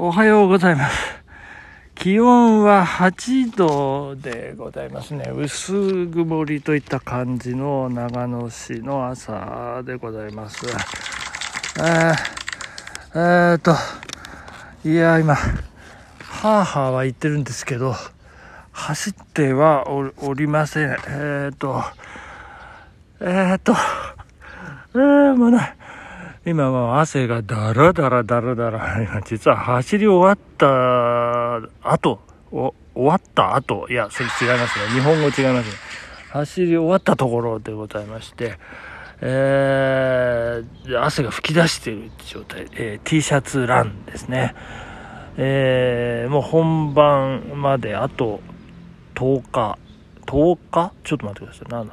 おはようございます。気温は8度でございますね。薄曇りといった感じの長野市の朝でございます。えー、えーっと、いや、今、はあはあは言ってるんですけど、走ってはおりません。えーっと、えーっと、えー、もうね、今は汗がだらだらだらだら、今実は走り終わった後、お終わった後、いや、それ違いますね。日本語違いますね。走り終わったところでございまして、えー、汗が吹き出している状態、えー T シャツランですね。えーもう本番まであと10日、10日？ちょっと待ってください。7、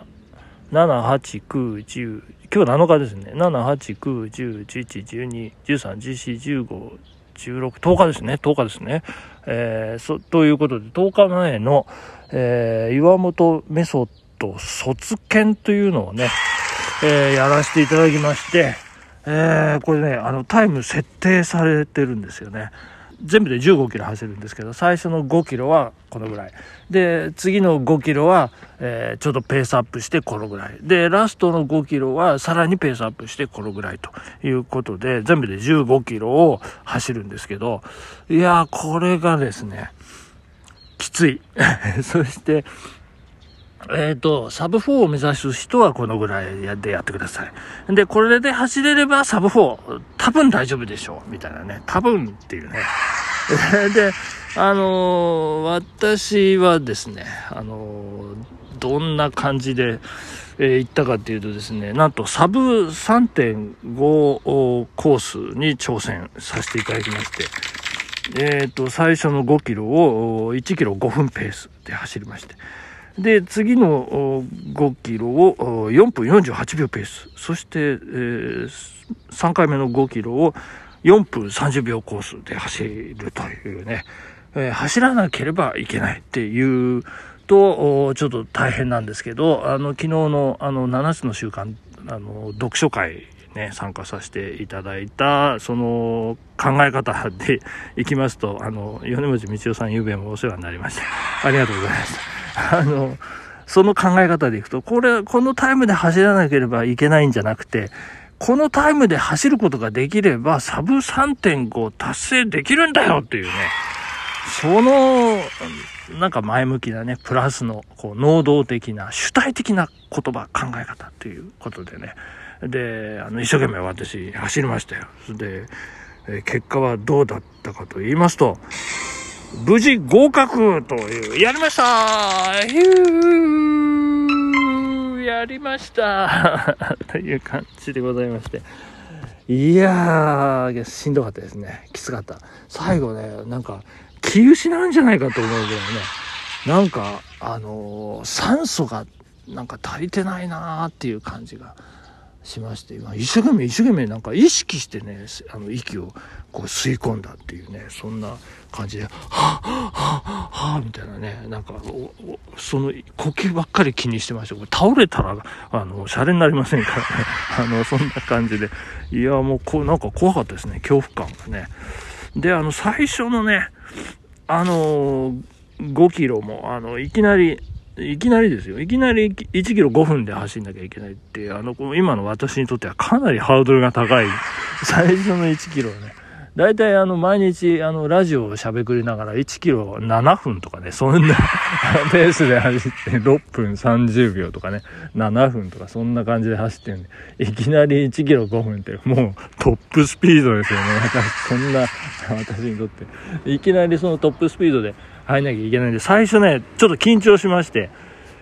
7、8、9、10、今日7日ですね。7、8、9、10、11、12、13、14、15、16、10日ですね。10日ですね。えーそ、ということで、10日前の、えー岩本メソッド卒検というのをね、えーやらせていただきまして、えーこれね、あの、タイム設定されてるんですよね。全部で15キロ走るんですけど、最初の5キロはこのぐらい。で、次の5キロは、えーちょっとペースアップしてこのぐらい。で、ラストの5キロはさらにペースアップしてこのぐらいということで、全部で15キロを走るんですけど、いやー、これがですね、きつい。そして、えっ、と、サブ4を目指す人はこのぐらいでやってください。で、これで走れればサブ4、多分大丈夫でしょう。みたいなね。多分っていうね。で、あの私はですね、あのどんな感じで、えー行ったかっていうとですね、なんとサブ3.5コースに挑戦させていただきまして、えっ、と、最初の5キロを1キロ5分ペースで走りまして、で、次の5キロを4分48秒ペース、そして、えー3回目の5キロを4分30秒コースで走るというね、えー走らなければいけないっていうと、ちょっと大変なんですけど、あの、昨日のあの、7つの習慣、あの、読書会ね、参加させていただいた、その考え方でいきますと、あの、米持道夫さんゆうべもお世話になりました。ありがとうございます。あの、その考え方でいくと、これ、このタイムで走らなければいけないんじゃなくて、このタイムで走ることができれば、サブ3.5達成できるんだよっていうね、その、なんか前向きなね、プラスの、こう、能動的な、主体的な言葉、考え方ということでね。で、あの、一生懸命私、走りましたよ。で、結果はどうだったかと言いますと、無事合格という、やりましたヒューやりました という感じでございまして。いやー、しんどかったですね。きつかった。最後ね、なんか、気失うんじゃないかと思うぐらいね、なんか、あのー酸素が、なんか足りてないなーっていう感じがしまして、今、一生懸命、一生懸命、なんか意識してね、あの、息をこう吸い込んだっていうね、そんな感じで、はぁ、はぁ、はぁ、みたいなね、なんか、その呼吸ばっかり気にしてました。倒れたら、あの、シャレになりませんからね。あの、そんな感じで。いや、もう、こう、なんか怖かったですね、恐怖感がね。で、あの、最初のね、あのー5キロも、あの、いきなり、いきなりですよ。いきなり1キロ5分で走んなきゃいけないっていう、あの、こう今の私にとってはかなりハードルが高い。最初の1キロね。だいたいあの、毎日、あの、ラジオを喋りながら1キロ7分とかね、そんな ペースで走って6分30秒とかね、7分とかそんな感じで走ってるんで、いきなり1キロ5分ってもうトップスピードですよね。私、そんな、私にとって。いきなりそのトップスピードで入んなきゃいけないんで、最初ね、ちょっと緊張しまして、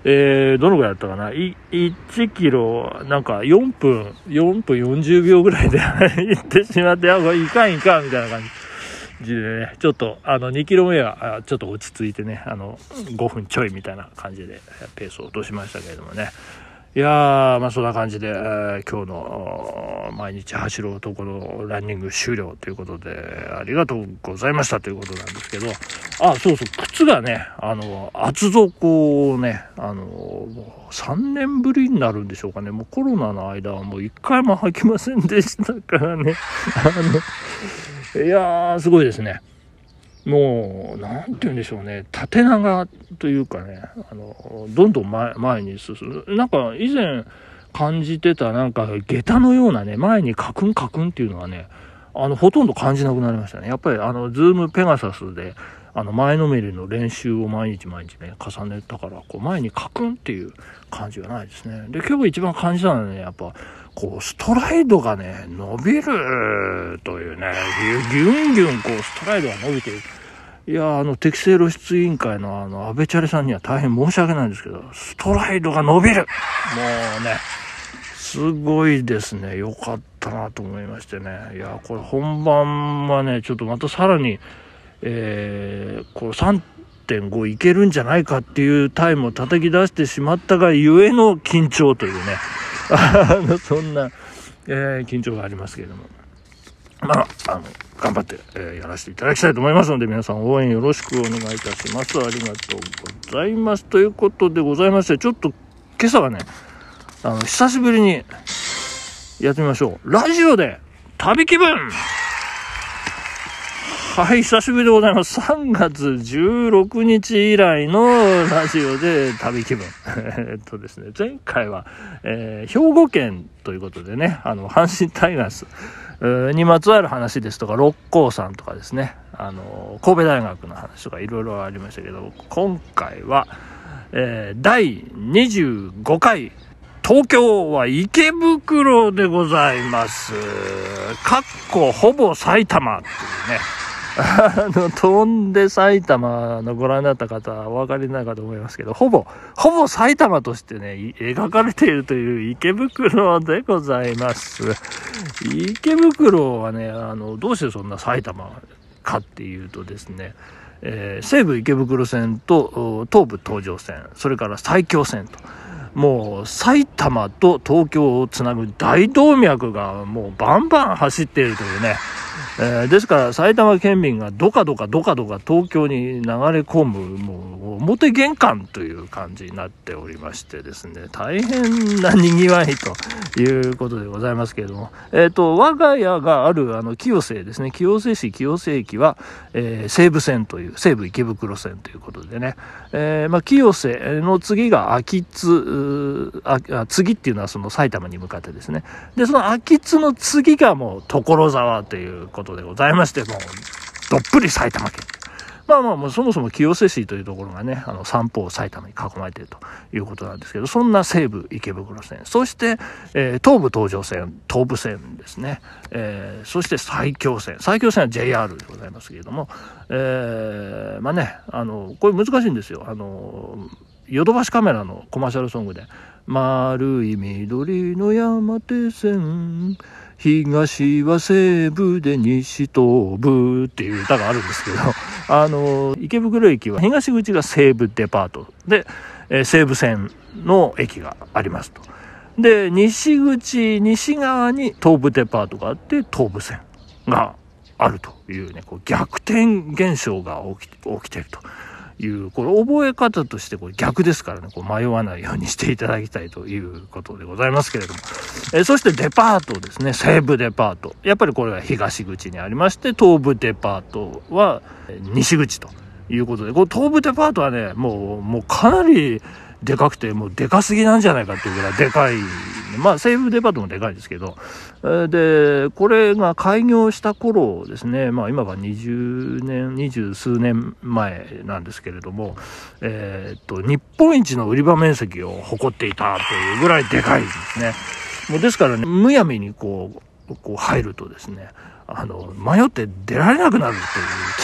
えー、どのぐらいだったかな？い1キロ、なんか4分、4分40秒ぐらいで 行ってしまって、あ、これいかんいかんみたいな感じでね、ちょっと、あの、2キロ目は、ちょっと落ち着いてね、あの、5分ちょいみたいな感じで、ペースを落としましたけれどもね。いやー、まあそんな感じで、えー今日の毎日走る男のランニング終了ということで、ありがとうございましたということなんですけど、あ、そうそう、靴がね、あの、厚底をね、あの、もう3年ぶりになるんでしょうかね。もうコロナの間はもう1回も履きませんでしたからね。あの、いやー、すごいですね。もう、なんて言うんでしょうね、縦長というかね、あの、どんどん前前に進む。なんか以前感じてたなんか下駄のようなね、前にカクンカクンっていうのはね、あの、ほとんど感じなくなりましたね。やっぱりあの、ズームペガサスで、あの、前のめりの練習を毎日毎日ね、重ねたから、こう、前にカクンっていう感じがないですね。で、今日一番感じたのはね、やっぱ、こう、ストライドがね、伸びるというね、ギュンギュンこう、ストライドが伸びている。いや、あの、適正露出委員会のあの、安倍チャレさんには大変申し訳ないんですけど、ストライドが伸びるもうね、すごいですね。よかったなと思いましてね。いや、これ本番はね、ちょっとまたさらに、えー、こう3.5いけるんじゃないかっていうタイムを叩き出してしまったがゆえの緊張というね。あの、そんな、えー、緊張がありますけれども。まあ、あの、頑張って、えー、やらせていただきたいと思いますので、皆さん応援よろしくお願いいたします。ありがとうございます。ということでございまして、ちょっと今朝はね、あの、久しぶりにやってみましょう。ラジオで旅気分はい、久しぶりでございます。3月16日以来のラジオで旅気分。えっとですね、前回は、えー、兵庫県ということでね、あの、阪神タイガースにまつわる話ですとか、六甲山とかですね、あの、神戸大学の話とかいろいろありましたけど、今回は、えー、第25回東京は池袋でございます。かっこほぼ埼玉っていうね。あの、飛んで埼玉のご覧になった方はお分かりになるかと思いますけど、ほぼ、ほぼ埼玉としてね、描かれているという池袋でございます。池袋はね、あの、どうしてそんな埼玉かっていうとですね、えー、西武池袋線と東武東上線、それから埼京線と。もう埼玉と東京をつなぐ大動脈がもうバンバン走っているというね、えー、ですから埼玉県民がどかどかどかどか東京に流れ込むもう表玄関という感じになっておりましてですね大変な賑わいということでございますけれども、えっ、ー、と我が家があるあの清瀬ですね。清瀬市清瀬駅は、えー、西武線という西武池袋線ということでね、えーまあ、清瀬の次が秋津あ次っていうのはその埼玉に向かってですね。でその秋津の次がもう所沢ということことでございまして、もう、どっぷり埼玉県。まあまあ、もうそもそも清瀬市というところがね、あの、三方埼玉に囲まれているということなんですけど、そんな西武池袋線、そして、えー、東武東上線、東武線ですね、えー、そして埼京線、埼京線は JR でございますけれども、えー、まあね、あの、これ難しいんですよ。あの、ヨドバシカメラのコマーシャルソングで、丸い緑の山手線、東は西部で西東部っていう歌があるんですけど、あの、池袋駅は東口が西武デパートで、え、西武線の駅がありますと。で、西口、西側に東武デパートがあって、東武線があるというね、こう逆転現象が起き起きてると。いう、これ覚え方としてこれ逆ですからね、こう迷わないようにしていただきたいということでございますけれども。えそしてデパートですね、西武デパート。やっぱりこれは東口にありまして、東武デパートは西口ということで、こ東武デパートはね、もう、もうかなりでかくて、もうでかすぎなんじゃないかっていうぐらいでかい。まあ、西武デパートもでかいですけど、で、これが開業した頃ですね、まあ今が20年、二十数年前なんですけれども、えー、っと、日本一の売り場面積を誇っていたというぐらいでかいですね。もうですからね、むやみにこう、こう入るとですね、あの、迷って出られなくなる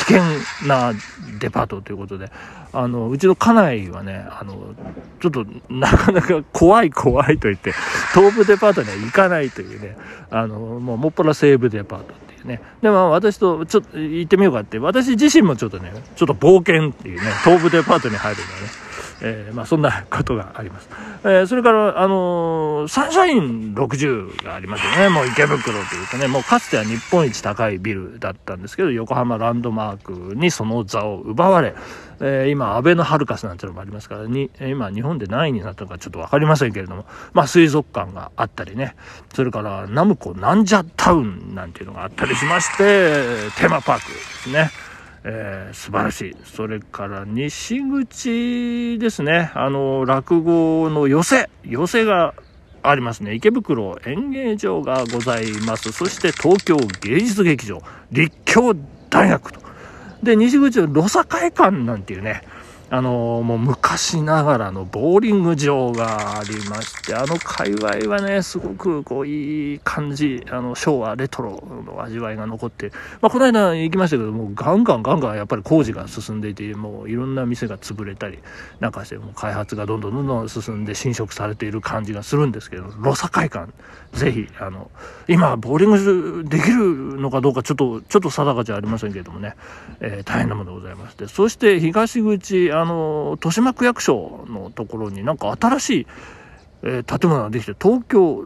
という危険なデパートということで、あの、うちの家内はね、あの、ちょっとなかなか怖い怖いと言って、東武デパートには行かないというね、あの、もうもっぱら西武デパートっていうね。で、まあ私とちょっと行ってみようかって、私自身もちょっとね、ちょっと冒険っていうね、東武デパートに入るのはね、えー、まあそんなことがあります。えー、それから、あのー、サンシャイン60がありますよね。もう池袋というとね、もうかつては日本一高いビルだったんですけど、横浜ランドマークにその座を奪われ、えー、今、アベノハルカスなんてのもありますから、に、今、日本で何位になったのかちょっとわかりませんけれども、まあ、水族館があったりね、それから、ナムコなんじゃタウンなんていうのがあったりしまして、テーマパークですね。えー、素晴らしい。それから西口ですね。あの、落語の寄せ、寄せがありますね。池袋演芸場がございます。そして東京芸術劇場、立教大学と。で、西口のロサ会館なんていうね、あのもう昔ながらのボーリング場がありまして、あの界隈はね、すごくこういい感じ、あの昭和レトロの味わいが残って、まあこの間行きましたけども、ガンガンガンガンやっぱり工事が進んでいて、もういろんな店が潰れたりなんかして、もう開発がどんどんどんどん進んで侵食されている感じがするんですけど、ロサ会館、ぜひ、あの、今、ボーリングできるのかどうかちょっと、ちょっと定かじゃありませんけどもね、えー、大変なものでございまして、そして東口、あの、豊島区役所のところになんか新しい、えー、建物ができて、東京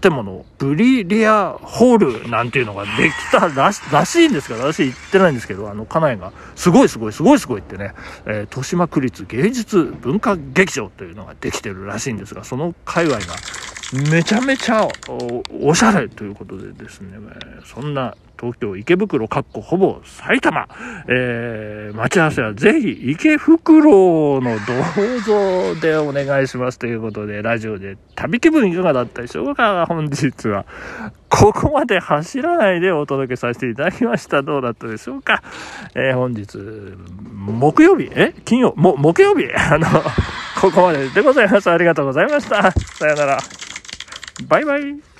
建物、ブリリアホールなんていうのができたらしらしいんですから、私行ってないんですけど、あの、家内が、すごいすごいすごいすごいってね、えー、豊島区立芸術文化劇場というのができてるらしいんですが、その界隈がめちゃめちゃおしゃれということでですね、そんな東京池袋かっこほぼ埼玉、えー、待ち合わせはぜひ池袋の銅像でお願いしますということで、ラジオで旅気分いかがだったでしょうか本日は。ここまで走らないでお届けさせていただきました。どうだったでしょうかえー、本日、木曜日？え？金曜？も、木曜日？あの、ここまででございます。ありがとうございました。さよなら。バイバイ。